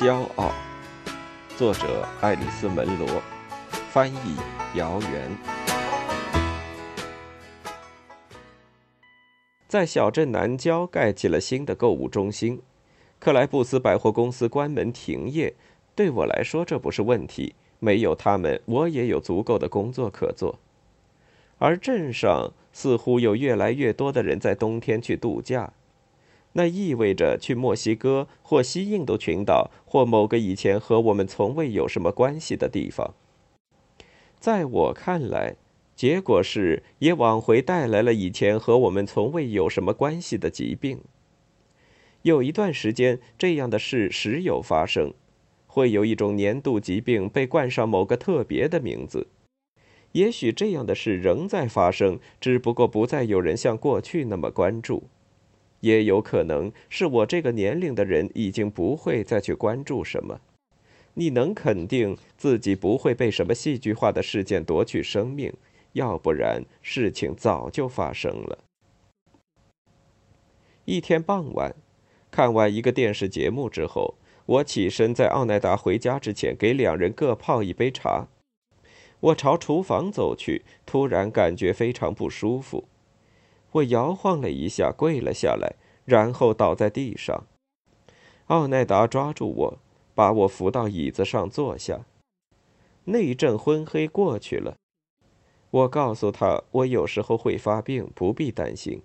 骄傲，作者爱丽丝·门罗，翻译姚元。在小镇南郊盖起了新的购物中心，克莱布斯百货公司关门停业。对我来说，这不是问题。没有他们，我也有足够的工作可做。而镇上似乎有越来越多的人在冬天去度假。那意味着去墨西哥或西印度群岛或某个以前和我们从未有什么关系的地方。在我看来，结果是也往回带来了以前和我们从未有什么关系的疾病。有一段时间，这样的事时有发生，会有一种年度疾病被冠上某个特别的名字。也许这样的事仍在发生，只不过不再有人像过去那么关注。也有可能是我这个年龄的人已经不会再去关注什么。你能肯定自己不会被什么戏剧化的事件夺去生命，要不然事情早就发生了。一天傍晚，看完一个电视节目之后，我起身在奥奈达回家之前给两人各泡一杯茶。我朝厨房走去，突然感觉非常不舒服。我摇晃了一下，跪了下来，然后倒在地上。奥奈达抓住我，把我扶到椅子上坐下。那一阵昏黑过去了。我告诉他，我有时候会发病，不必担心。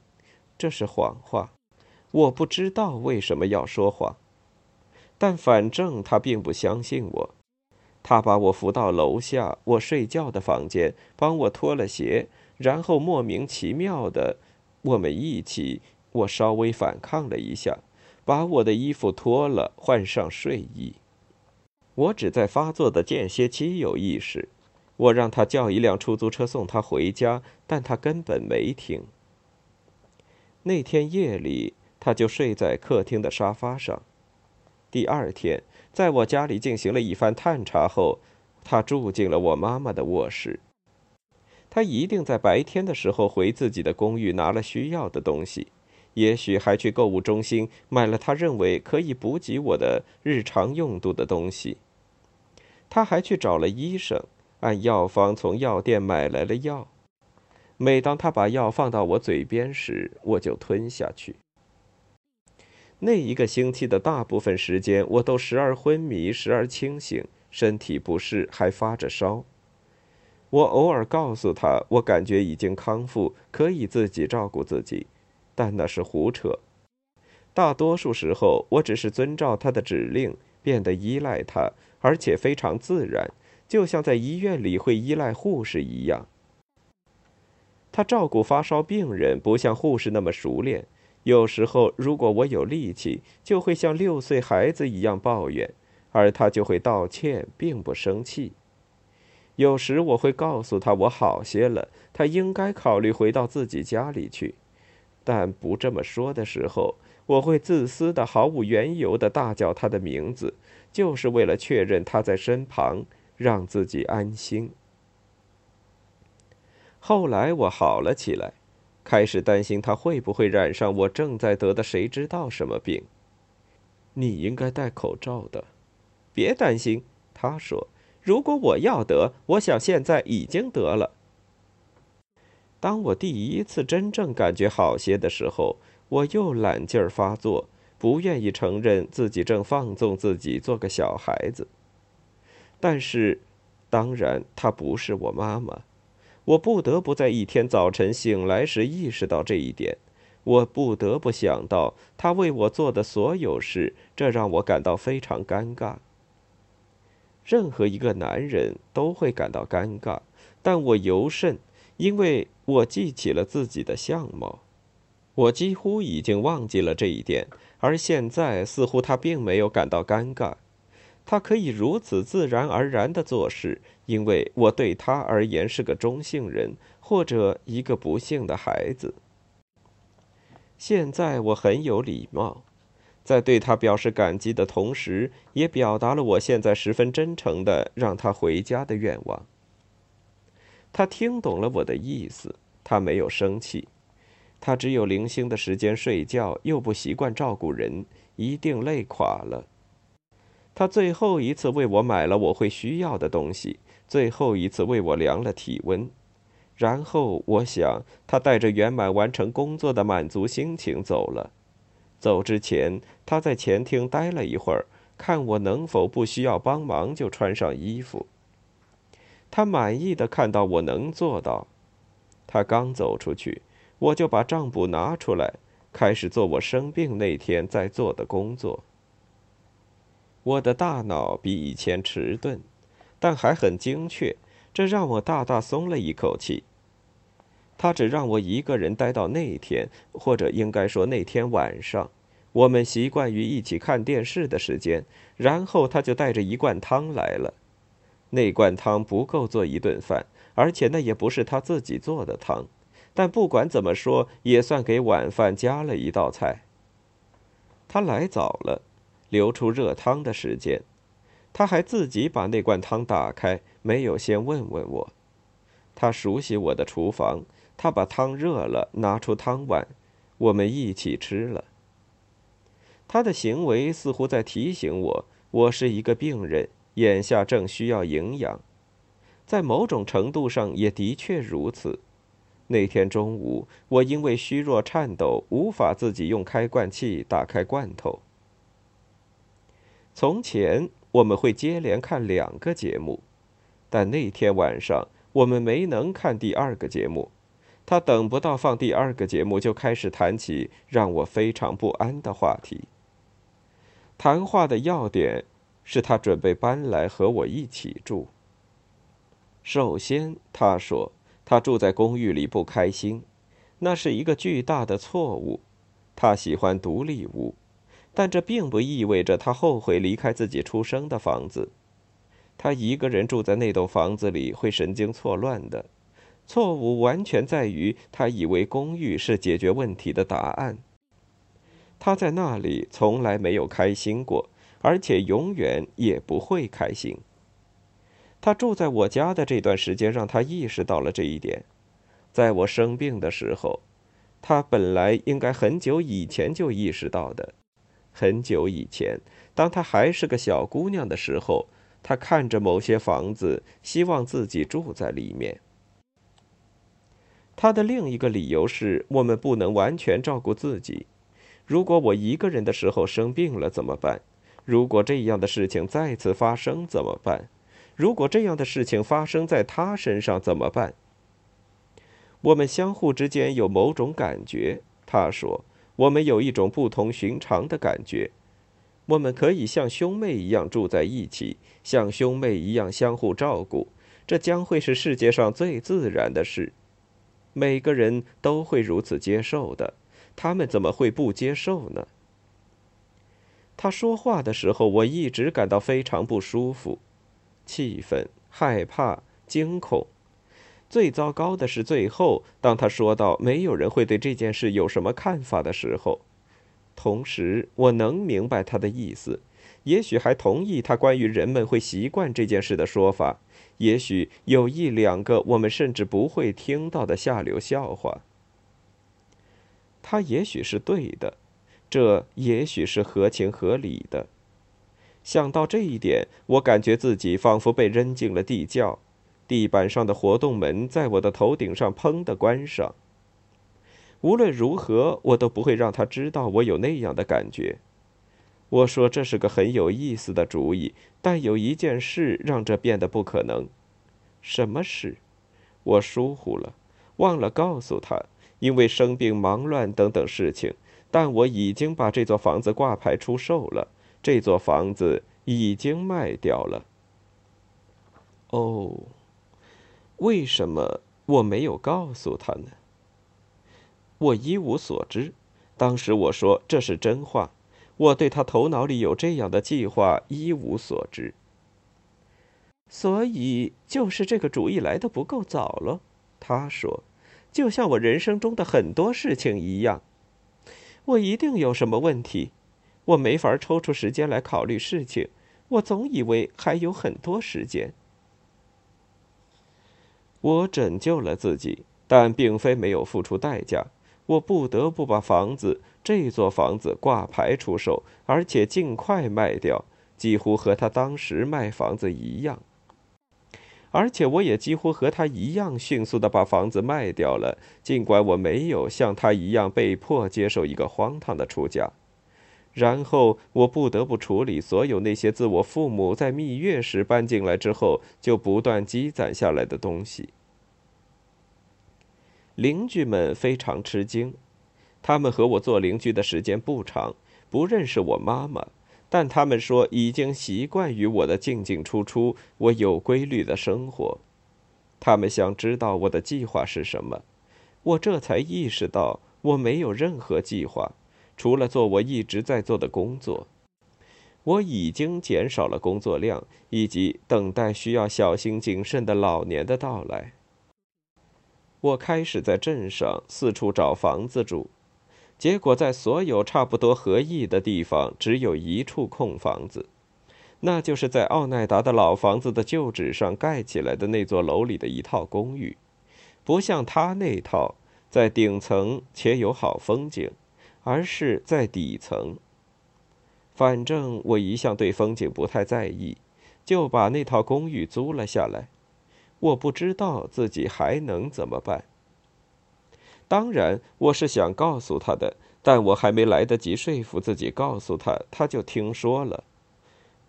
这是谎话。我不知道为什么要说谎，但反正他并不相信我。他把我扶到楼下我睡觉的房间，帮我脱了鞋，然后莫名其妙的。我们一起，我稍微反抗了一下，把我的衣服脱了，换上睡衣。我只在发作的间歇期有意识。我让他叫一辆出租车送他回家，但他根本没听。那天夜里，他就睡在客厅的沙发上。第二天，在我家里进行了一番探查后，他住进了我妈妈的卧室。他一定在白天的时候回自己的公寓拿了需要的东西，也许还去购物中心买了他认为可以补给我的日常用度的东西。他还去找了医生，按药方从药店买来了药。每当他把药放到我嘴边时，我就吞下去。那一个星期的大部分时间，我都时而昏迷，时而清醒，身体不适，还发着烧。我偶尔告诉他，我感觉已经康复，可以自己照顾自己，但那是胡扯。大多数时候，我只是遵照他的指令，变得依赖他，而且非常自然，就像在医院里会依赖护士一样。他照顾发烧病人不像护士那么熟练，有时候如果我有力气，就会像六岁孩子一样抱怨，而他就会道歉，并不生气。有时我会告诉他我好些了，他应该考虑回到自己家里去。但不这么说的时候，我会自私的、毫无缘由的大叫他的名字，就是为了确认他在身旁，让自己安心。后来我好了起来，开始担心他会不会染上我正在得的谁知道什么病。你应该戴口罩的，别担心，他说。如果我要得，我想现在已经得了。当我第一次真正感觉好些的时候，我又懒劲儿发作，不愿意承认自己正放纵自己做个小孩子。但是，当然，她不是我妈妈。我不得不在一天早晨醒来时意识到这一点。我不得不想到她为我做的所有事，这让我感到非常尴尬。任何一个男人都会感到尴尬，但我尤甚，因为我记起了自己的相貌。我几乎已经忘记了这一点，而现在似乎他并没有感到尴尬。他可以如此自然而然地做事，因为我对他而言是个中性人，或者一个不幸的孩子。现在我很有礼貌。在对他表示感激的同时，也表达了我现在十分真诚的让他回家的愿望。他听懂了我的意思，他没有生气。他只有零星的时间睡觉，又不习惯照顾人，一定累垮了。他最后一次为我买了我会需要的东西，最后一次为我量了体温。然后，我想他带着圆满完成工作的满足心情走了。走之前，他在前厅待了一会儿，看我能否不需要帮忙就穿上衣服。他满意的看到我能做到。他刚走出去，我就把账簿拿出来，开始做我生病那天在做的工作。我的大脑比以前迟钝，但还很精确。这让我大大松了一口气。他只让我一个人待到那天，或者应该说那天晚上，我们习惯于一起看电视的时间。然后他就带着一罐汤来了。那罐汤不够做一顿饭，而且那也不是他自己做的汤。但不管怎么说，也算给晚饭加了一道菜。他来早了，留出热汤的时间。他还自己把那罐汤打开，没有先问问我。他熟悉我的厨房，他把汤热了，拿出汤碗，我们一起吃了。他的行为似乎在提醒我，我是一个病人，眼下正需要营养。在某种程度上，也的确如此。那天中午，我因为虚弱颤抖，无法自己用开罐器打开罐头。从前。我们会接连看两个节目，但那天晚上我们没能看第二个节目。他等不到放第二个节目，就开始谈起让我非常不安的话题。谈话的要点是他准备搬来和我一起住。首先，他说他住在公寓里不开心，那是一个巨大的错误。他喜欢独立屋。但这并不意味着他后悔离开自己出生的房子。他一个人住在那栋房子里会神经错乱的。错误完全在于他以为公寓是解决问题的答案。他在那里从来没有开心过，而且永远也不会开心。他住在我家的这段时间让他意识到了这一点。在我生病的时候，他本来应该很久以前就意识到的。很久以前，当她还是个小姑娘的时候，她看着某些房子，希望自己住在里面。她的另一个理由是我们不能完全照顾自己。如果我一个人的时候生病了怎么办？如果这样的事情再次发生怎么办？如果这样的事情发生在他身上怎么办？我们相互之间有某种感觉，他说。我们有一种不同寻常的感觉，我们可以像兄妹一样住在一起，像兄妹一样相互照顾，这将会是世界上最自然的事。每个人都会如此接受的，他们怎么会不接受呢？他说话的时候，我一直感到非常不舒服，气愤、害怕、惊恐。最糟糕的是，最后当他说到没有人会对这件事有什么看法的时候，同时我能明白他的意思，也许还同意他关于人们会习惯这件事的说法，也许有一两个我们甚至不会听到的下流笑话。他也许是对的，这也许是合情合理的。想到这一点，我感觉自己仿佛被扔进了地窖。地板上的活动门在我的头顶上砰的关上。无论如何，我都不会让他知道我有那样的感觉。我说这是个很有意思的主意，但有一件事让这变得不可能。什么事？我疏忽了，忘了告诉他，因为生病、忙乱等等事情。但我已经把这座房子挂牌出售了，这座房子已经卖掉了。哦。为什么我没有告诉他呢？我一无所知。当时我说这是真话。我对他头脑里有这样的计划一无所知。所以就是这个主意来的不够早了。他说，就像我人生中的很多事情一样，我一定有什么问题，我没法抽出时间来考虑事情。我总以为还有很多时间。我拯救了自己，但并非没有付出代价。我不得不把房子，这座房子挂牌出售，而且尽快卖掉。几乎和他当时卖房子一样。而且我也几乎和他一样迅速地把房子卖掉了，尽管我没有像他一样被迫接受一个荒唐的出价。然后我不得不处理所有那些自我父母在蜜月时搬进来之后就不断积攒下来的东西。邻居们非常吃惊，他们和我做邻居的时间不长，不认识我妈妈。但他们说已经习惯于我的进进出出，我有规律的生活。他们想知道我的计划是什么，我这才意识到我没有任何计划，除了做我一直在做的工作。我已经减少了工作量，以及等待需要小心谨慎的老年的到来。我开始在镇上四处找房子住。结果，在所有差不多合意的地方，只有一处空房子，那就是在奥奈达的老房子的旧址上盖起来的那座楼里的一套公寓，不像他那套在顶层且有好风景，而是在底层。反正我一向对风景不太在意，就把那套公寓租了下来。我不知道自己还能怎么办。当然，我是想告诉他的，但我还没来得及说服自己告诉他，他就听说了。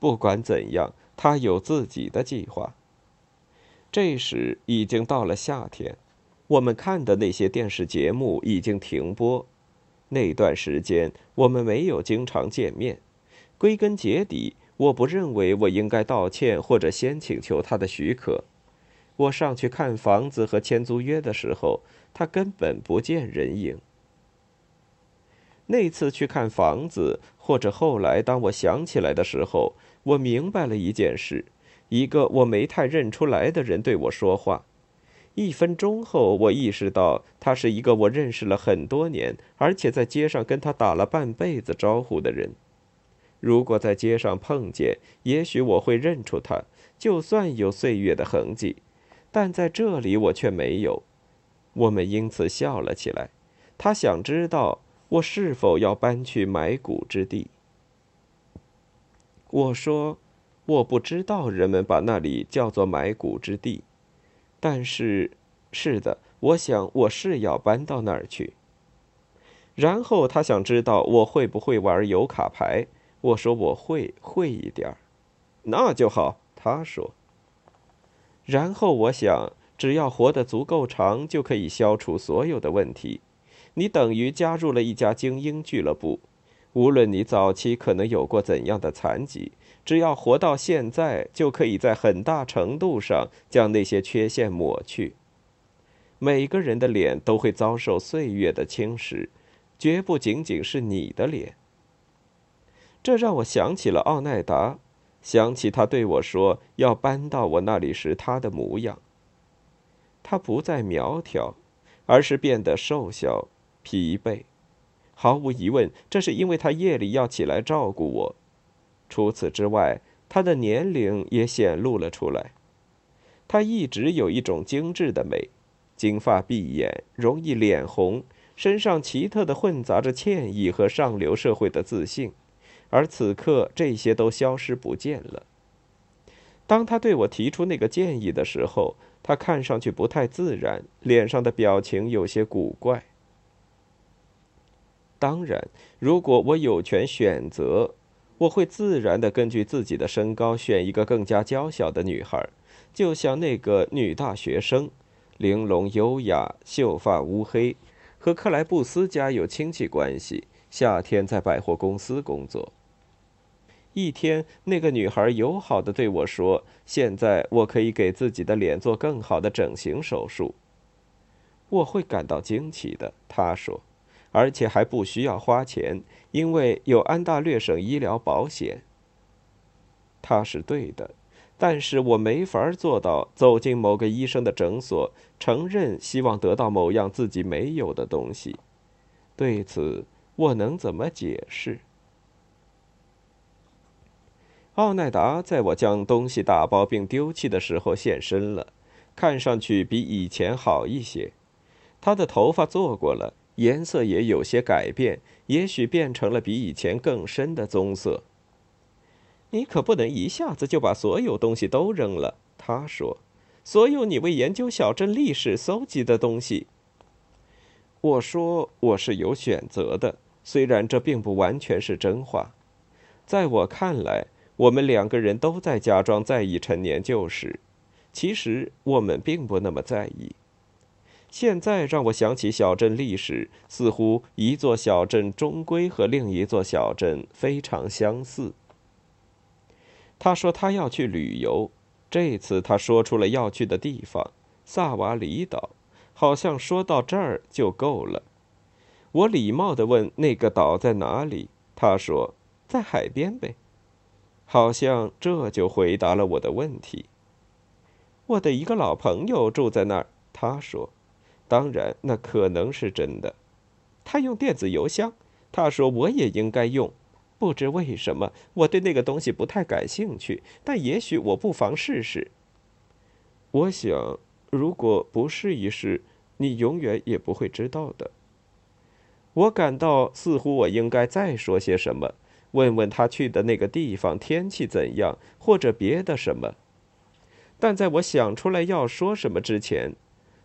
不管怎样，他有自己的计划。这时已经到了夏天，我们看的那些电视节目已经停播。那段时间我们没有经常见面。归根结底，我不认为我应该道歉或者先请求他的许可。我上去看房子和签租约的时候。他根本不见人影。那次去看房子，或者后来当我想起来的时候，我明白了一件事：一个我没太认出来的人对我说话。一分钟后，我意识到他是一个我认识了很多年，而且在街上跟他打了半辈子招呼的人。如果在街上碰见，也许我会认出他，就算有岁月的痕迹。但在这里，我却没有。我们因此笑了起来。他想知道我是否要搬去埋骨之地。我说：“我不知道人们把那里叫做埋骨之地，但是，是的，我想我是要搬到那儿去。”然后他想知道我会不会玩油卡牌。我说：“我会，会一点儿。”那就好，他说。然后我想。只要活得足够长，就可以消除所有的问题。你等于加入了一家精英俱乐部。无论你早期可能有过怎样的残疾，只要活到现在，就可以在很大程度上将那些缺陷抹去。每个人的脸都会遭受岁月的侵蚀，绝不仅仅是你的脸。这让我想起了奥奈达，想起他对我说要搬到我那里时他的模样。他不再苗条，而是变得瘦小、疲惫。毫无疑问，这是因为他夜里要起来照顾我。除此之外，他的年龄也显露了出来。他一直有一种精致的美，金发碧眼，容易脸红，身上奇特的混杂着歉意和上流社会的自信。而此刻，这些都消失不见了。当他对我提出那个建议的时候，他看上去不太自然，脸上的表情有些古怪。当然，如果我有权选择，我会自然的根据自己的身高选一个更加娇小的女孩，就像那个女大学生，玲珑优雅，秀发乌黑，和克莱布斯家有亲戚关系，夏天在百货公司工作。一天，那个女孩友好的对我说：“现在我可以给自己的脸做更好的整形手术。”我会感到惊奇的，她说，而且还不需要花钱，因为有安大略省医疗保险。她是对的，但是我没法做到走进某个医生的诊所，承认希望得到某样自己没有的东西。对此，我能怎么解释？奥奈达在我将东西打包并丢弃的时候现身了，看上去比以前好一些。他的头发做过了，颜色也有些改变，也许变成了比以前更深的棕色。你可不能一下子就把所有东西都扔了。”他说：“所有你为研究小镇历史搜集的东西。”我说：“我是有选择的，虽然这并不完全是真话。在我看来，我们两个人都在假装在意陈年旧事，其实我们并不那么在意。现在让我想起小镇历史，似乎一座小镇终归和另一座小镇非常相似。”他说：“他要去旅游。这次他说出了要去的地方——萨瓦里岛。好像说到这儿就够了。我礼貌地问：“那个岛在哪里？”他说：“在海边呗。”好像这就回答了我的问题。我的一个老朋友住在那儿。他说：“当然，那可能是真的。”他用电子邮箱。他说：“我也应该用。”不知为什么，我对那个东西不太感兴趣，但也许我不妨试试。我想，如果不试一试，你永远也不会知道的。我感到似乎我应该再说些什么，问问他去的那个地方天气怎样，或者别的什么。但在我想出来要说什么之前，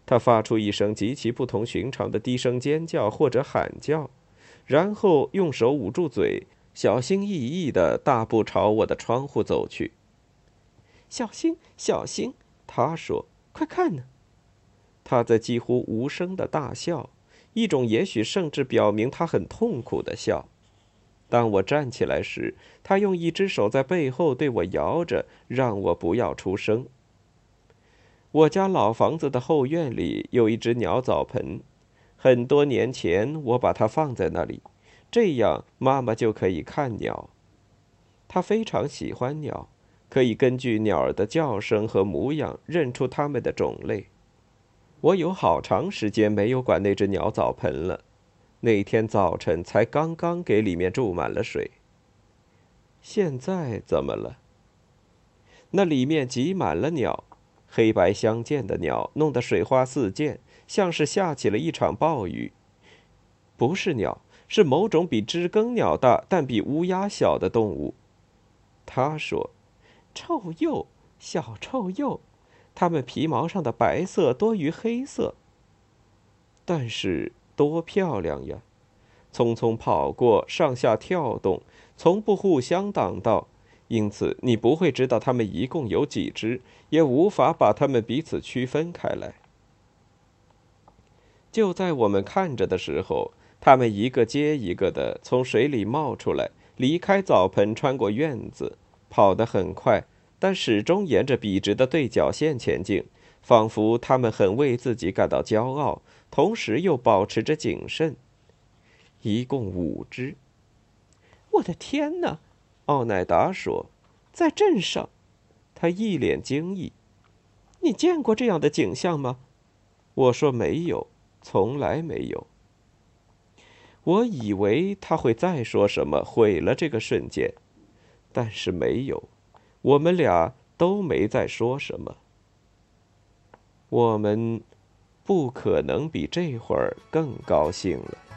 他发出一声极其不同寻常的低声尖叫或者喊叫，然后用手捂住嘴。小心翼翼地大步朝我的窗户走去。小心，小心！他说：“快看呢！”他在几乎无声的大笑，一种也许甚至表明他很痛苦的笑。当我站起来时，他用一只手在背后对我摇着，让我不要出声。我家老房子的后院里有一只鸟澡盆，很多年前我把它放在那里。这样，妈妈就可以看鸟。她非常喜欢鸟，可以根据鸟儿的叫声和模样认出它们的种类。我有好长时间没有管那只鸟澡盆了，那天早晨才刚刚给里面注满了水。现在怎么了？那里面挤满了鸟，黑白相间的鸟，弄得水花四溅，像是下起了一场暴雨。不是鸟。是某种比知更鸟大但比乌鸦小的动物，他说：“臭鼬，小臭鼬，它们皮毛上的白色多于黑色。但是多漂亮呀！匆匆跑过，上下跳动，从不互相挡道，因此你不会知道它们一共有几只，也无法把它们彼此区分开来。就在我们看着的时候。”他们一个接一个的从水里冒出来，离开澡盆，穿过院子，跑得很快，但始终沿着笔直的对角线前进，仿佛他们很为自己感到骄傲，同时又保持着谨慎。一共五只。我的天哪！奥乃达说：“在镇上。”他一脸惊异。“你见过这样的景象吗？”我说：“没有，从来没有。”我以为他会再说什么毁了这个瞬间，但是没有，我们俩都没再说什么。我们不可能比这会儿更高兴了。